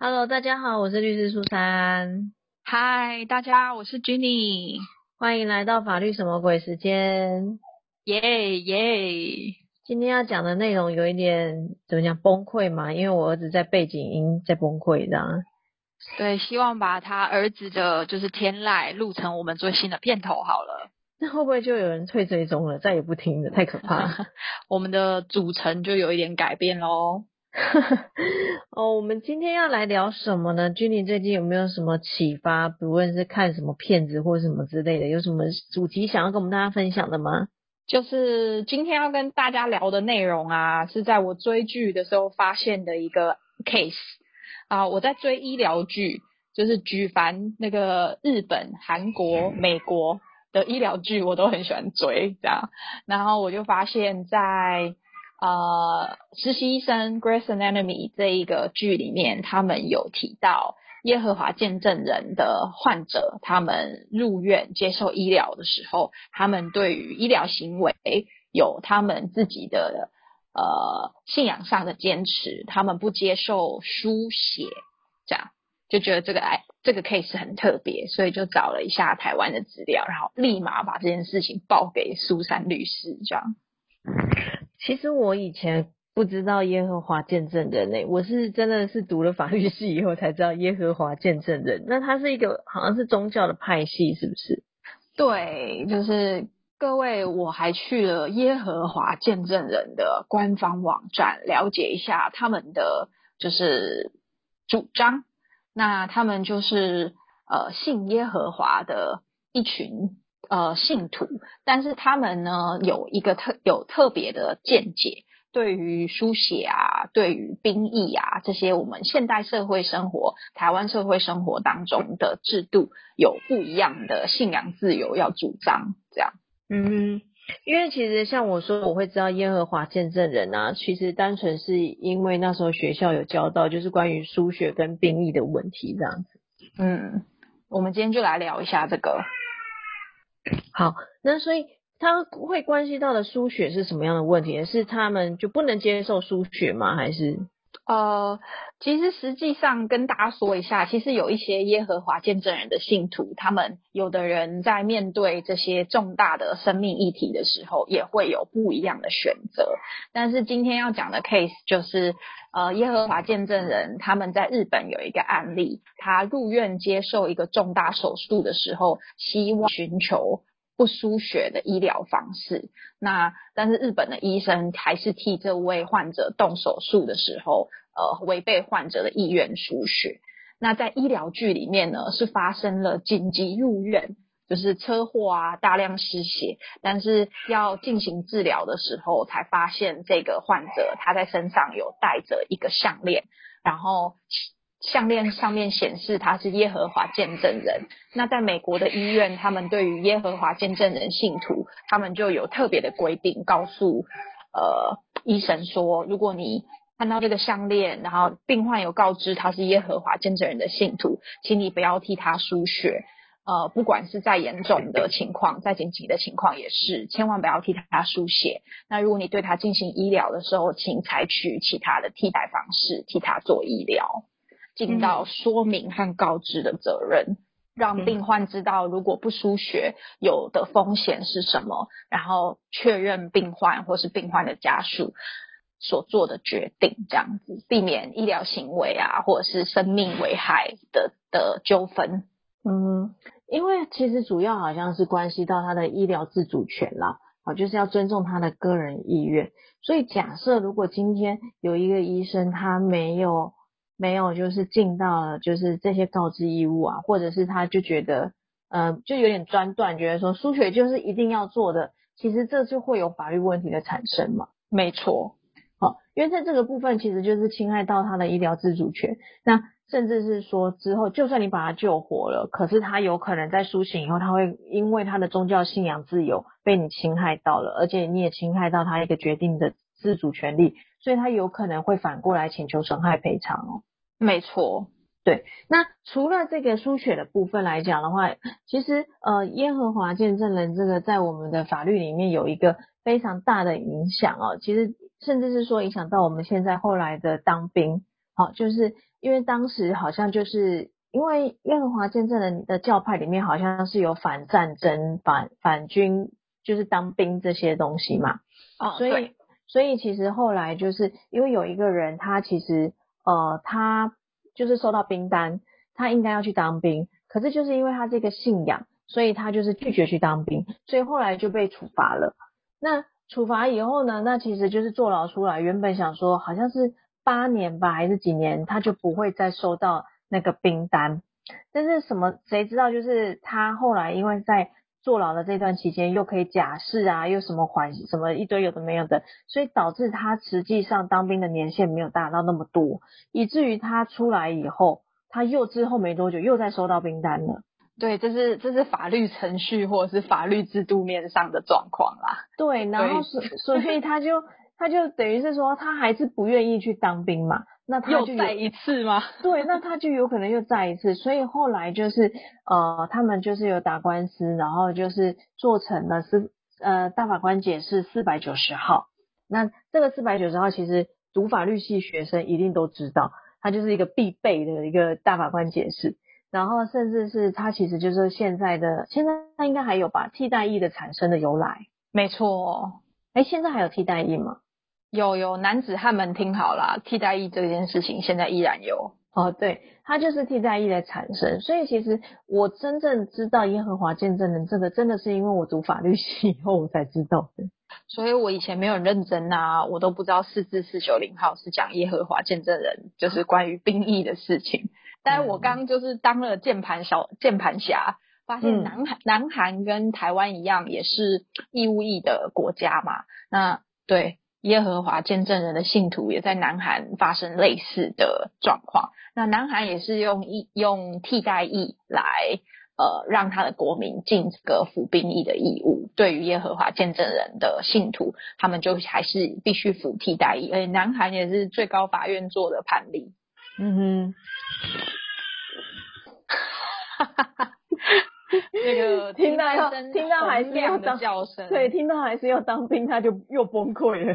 Hello，大家好，我是律师苏珊，嗨，大家，我是 Jenny，欢迎来到法律什么鬼时间，耶耶！今天要讲的内容有一点怎么讲崩溃嘛，因为我儿子在背景音在崩溃这样。对，希望把他儿子的就是天籁录成我们最新的片头好了。那会不会就有人退追踪了，再也不听了？太可怕！我们的组成就有一点改变喽。哦，我们今天要来聊什么呢？君妮最近有没有什么启发？不论是看什么片子或什么之类的，有什么主题想要跟我们大家分享的吗？就是今天要跟大家聊的内容啊，是在我追剧的时候发现的一个 case 啊。我在追医疗剧，就是举凡那个日本、韩国、美国的医疗剧，我都很喜欢追这样。然后我就发现，在呃，实习医生《Grace Anatomy》这一个剧里面，他们有提到耶和华见证人的患者，他们入院接受医疗的时候，他们对于医疗行为有他们自己的呃信仰上的坚持，他们不接受书写，这样就觉得这个哎这个 case 很特别，所以就找了一下台湾的资料，然后立马把这件事情报给苏珊律师，这样。其实我以前不知道耶和华见证人诶，我是真的是读了法律系以后才知道耶和华见证人。那它是一个好像是宗教的派系，是不是？对，就是各位，我还去了耶和华见证人的官方网站了解一下他们的就是主张。那他们就是呃信耶和华的一群。呃，信徒，但是他们呢有一个特有特别的见解，对于书写啊，对于兵役啊这些，我们现代社会生活、台湾社会生活当中的制度有不一样的信仰自由要主张，这样。嗯，因为其实像我说，我会知道耶和华见证人啊，其实单纯是因为那时候学校有教到，就是关于书写跟兵役的问题这样子。嗯，我们今天就来聊一下这个。好，那所以他会关系到的输血是什么样的问题？是他们就不能接受输血吗？还是？啊，其实实际上跟大家说一下，其实有一些耶和华见证人的信徒，他们有的人在面对这些重大的生命议题的时候，也会有不一样的选择。但是今天要讲的 case 就是，呃，耶和华见证人他们在日本有一个案例，他入院接受一个重大手术的时候，希望寻求。不输血的医疗方式，那但是日本的医生还是替这位患者动手术的时候，呃，违背患者的意愿输血。那在医疗剧里面呢，是发生了紧急入院，就是车祸啊，大量失血，但是要进行治疗的时候，才发现这个患者他在身上有带着一个项链，然后。项链上面显示他是耶和华见证人。那在美国的医院，他们对于耶和华见证人信徒，他们就有特别的规定，告诉呃医生说，如果你看到这个项链，然后病患有告知他是耶和华见证人的信徒，请你不要替他输血。呃，不管是再严重的 情况，再紧急的情况也是，千万不要替他输血。那如果你对他进行医疗的时候，请采取其他的替代方式，替他做医疗。尽到说明和告知的责任，让病患知道如果不输血有的风险是什么，然后确认病患或是病患的家属所做的决定，这样子避免医疗行为啊或者是生命危害的的纠纷。嗯，因为其实主要好像是关系到他的医疗自主权啦，好，就是要尊重他的个人意愿。所以假设如果今天有一个医生他没有。没有，就是尽到了就是这些告知义务啊，或者是他就觉得，呃，就有点专断，觉得说输血就是一定要做的，其实这就会有法律问题的产生嘛。没错，好，因为在这个部分其实就是侵害到他的医疗自主权，那甚至是说之后就算你把他救活了，可是他有可能在苏醒以后，他会因为他的宗教信仰自由被你侵害到了，而且你也侵害到他一个决定的自主权利，所以他有可能会反过来请求损害赔偿哦。没错，对。那除了这个输血的部分来讲的话，其实呃，耶和华见证人这个在我们的法律里面有一个非常大的影响哦。其实甚至是说影响到我们现在后来的当兵，好，就是因为当时好像就是因为耶和华见证人的教派里面好像是有反战争、反反军，就是当兵这些东西嘛。哦，所以所以其实后来就是因为有一个人，他其实呃他就是收到兵单，他应该要去当兵，可是就是因为他这个信仰，所以他就是拒绝去当兵，所以后来就被处罚了。那处罚以后呢，那其实就是坐牢出来，原本想说好像是八年吧，还是几年，他就不会再收到那个兵单。但是什么谁知道，就是他后来因为在坐牢的这段期间，又可以假释啊，又什么缓什么一堆有的没有的，所以导致他实际上当兵的年限没有达到那么多，以至于他出来以后，他又之后没多久又再收到兵单了。对，这是这是法律程序或者是法律制度面上的状况啦。对，然后所所以他就 他就等于是说，他还是不愿意去当兵嘛。那他就再一次吗？对，那他就有可能又再一次。所以后来就是呃，他们就是有打官司，然后就是做成了是呃大法官解释四百九十号。那这个四百九十号其实读法律系学生一定都知道，它就是一个必备的一个大法官解释。然后甚至是它其实就是现在的，现在它应该还有吧？替代役的产生的由来，没错。哎，现在还有替代役吗？有有，男子汉们听好啦，替代役这件事情现在依然有。哦，对，它就是替代役的产生。所以其实我真正知道耶和华见证人这个，真的是因为我读法律系以后我才知道的。所以我以前没有认真啊，我都不知道四至四九零号是讲耶和华见证人，就是关于兵役的事情。但是我刚就是当了键盘小键盘侠，发现南韩南韩跟台湾一样，也是义务役的国家嘛。那对耶和华见证人的信徒也在南韩发生类似的状况。那南韩也是用义用替代役来呃让他的国民尽这个服兵役的义务。对于耶和华见证人的信徒，他们就还是必须服替代役。而且南韩也是最高法院做的判例。嗯哼，哈哈哈，那个听到要听到还是要当叫声，对，听到还是要当兵，他就又崩溃了。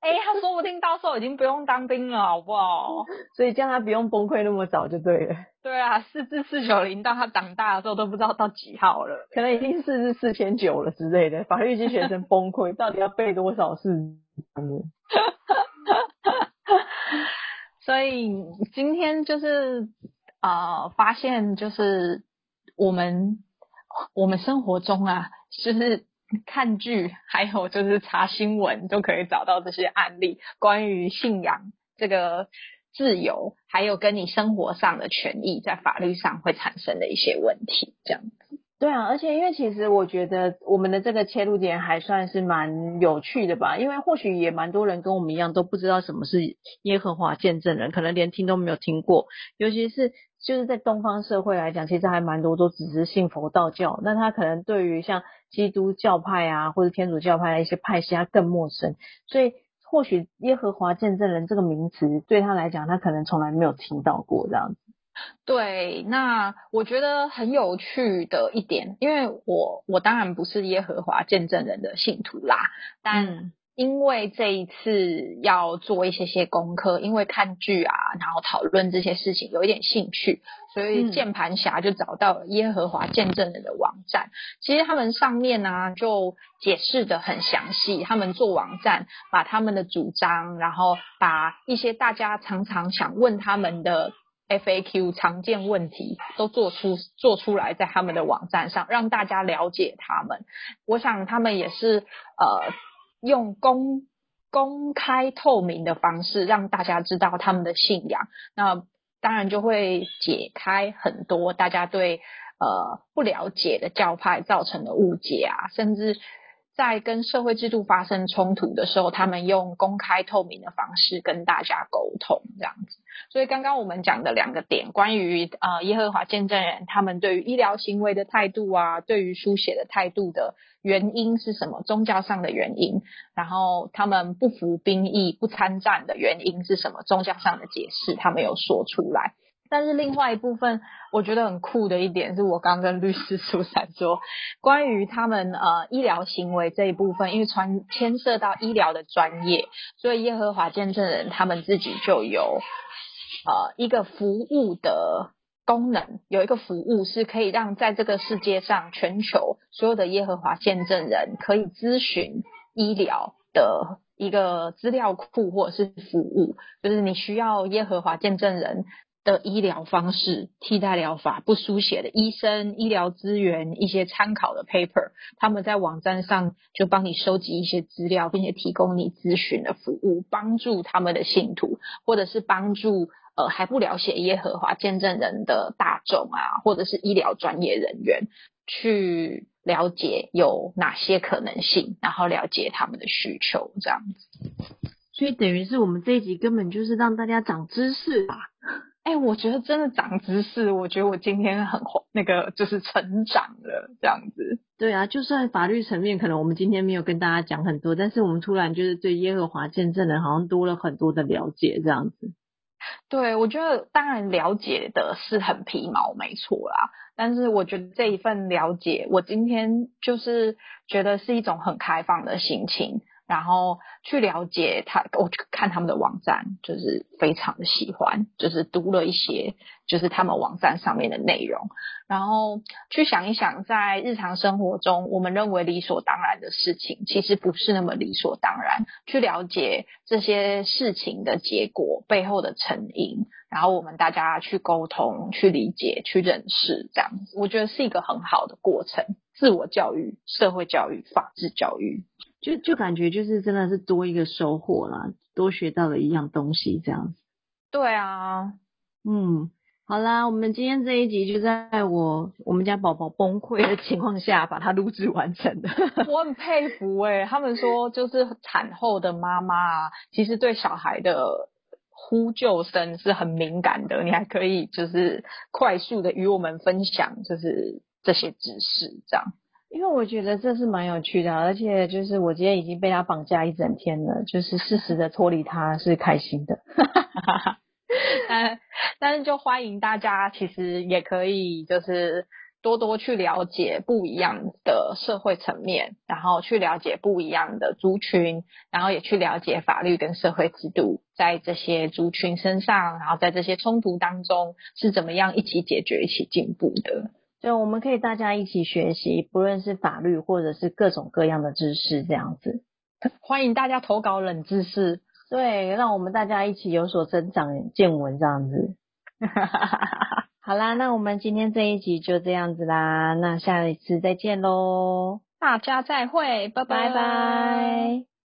哎，他说不定到时候已经不用当兵了，好不好？所以叫他不用崩溃那么早就对了。对啊，四至四九零到他长大的时候都不知道到几号了，可能已经四至四千九了之类的。法律系学生崩溃，到底要背多少次？所以今天就是啊，发现就是我们我们生活中啊，就是看剧，还有就是查新闻，都可以找到这些案例，关于信仰这个自由，还有跟你生活上的权益，在法律上会产生的一些问题，这样子。对啊，而且因为其实我觉得我们的这个切入点还算是蛮有趣的吧，因为或许也蛮多人跟我们一样都不知道什么是耶和华见证人，可能连听都没有听过，尤其是就是在东方社会来讲，其实还蛮多都只是信佛道教，那他可能对于像基督教派啊或者天主教派的一些派系，他更陌生，所以或许耶和华见证人这个名词对他来讲，他可能从来没有听到过这样子。对，那我觉得很有趣的一点，因为我我当然不是耶和华见证人的信徒啦，但因为这一次要做一些些功课，因为看剧啊，然后讨论这些事情有一点兴趣，所以键盘侠就找到了耶和华见证人的网站。其实他们上面呢就解释的很详细，他们做网站，把他们的主张，然后把一些大家常常想问他们的。FAQ 常见问题都做出做出来，在他们的网站上，让大家了解他们。我想他们也是呃用公公开透明的方式，让大家知道他们的信仰。那当然就会解开很多大家对呃不了解的教派造成的误解啊，甚至。在跟社会制度发生冲突的时候，他们用公开透明的方式跟大家沟通，这样子。所以刚刚我们讲的两个点，关于呃耶和华见证人他们对于医疗行为的态度啊，对于书写的态度的原因是什么？宗教上的原因，然后他们不服兵役、不参战的原因是什么？宗教上的解释，他们有说出来。但是另外一部分，我觉得很酷的一点，是我刚跟律师苏珊说，关于他们呃医疗行为这一部分，因为传牵涉到医疗的专业，所以耶和华见证人他们自己就有呃一个服务的功能，有一个服务是可以让在这个世界上全球所有的耶和华见证人可以咨询医疗的一个资料库或者是服务，就是你需要耶和华见证人。的医疗方式、替代疗法、不书写的医生、医疗资源、一些参考的 paper，他们在网站上就帮你收集一些资料，并且提供你咨询的服务，帮助他们的信徒，或者是帮助呃还不了解耶和华见证人的大众啊，或者是医疗专业人员去了解有哪些可能性，然后了解他们的需求，这样子。所以等于是我们这一集根本就是让大家长知识啊。哎，我觉得真的长知识，我觉得我今天很那个就是成长了这样子。对啊，就算法律层面可能我们今天没有跟大家讲很多，但是我们突然就是对耶和华见证人好像多了很多的了解这样子。对，我觉得当然了解的是很皮毛，没错啦。但是我觉得这一份了解，我今天就是觉得是一种很开放的心情。然后去了解他，我去看他们的网站，就是非常的喜欢，就是读了一些，就是他们网站上面的内容，然后去想一想，在日常生活中，我们认为理所当然的事情，其实不是那么理所当然。去了解这些事情的结果背后的成因，然后我们大家去沟通、去理解、去认识，这样子，我觉得是一个很好的过程。自我教育、社会教育、法治教育。就就感觉就是真的是多一个收获啦，多学到了一样东西这样子。对啊，嗯，好啦，我们今天这一集就在我我们家宝宝崩溃的情况下把它录制完成的。我很佩服哎，他们说就是产后的妈妈啊，其实对小孩的呼救声是很敏感的，你还可以就是快速的与我们分享就是这些知识这样。因为我觉得这是蛮有趣的，而且就是我今天已经被他绑架一整天了，就是适时的脱离他是开心的。嗯，但是就欢迎大家，其实也可以就是多多去了解不一样的社会层面，然后去了解不一样的族群，然后也去了解法律跟社会制度在这些族群身上，然后在这些冲突当中是怎么样一起解决、一起进步的。就我们可以大家一起学习，不论是法律或者是各种各样的知识，这样子。欢迎大家投稿冷知识，对，让我们大家一起有所增长见闻，这样子。好啦，那我们今天这一集就这样子啦，那下一次再见喽，大家再会，拜拜拜。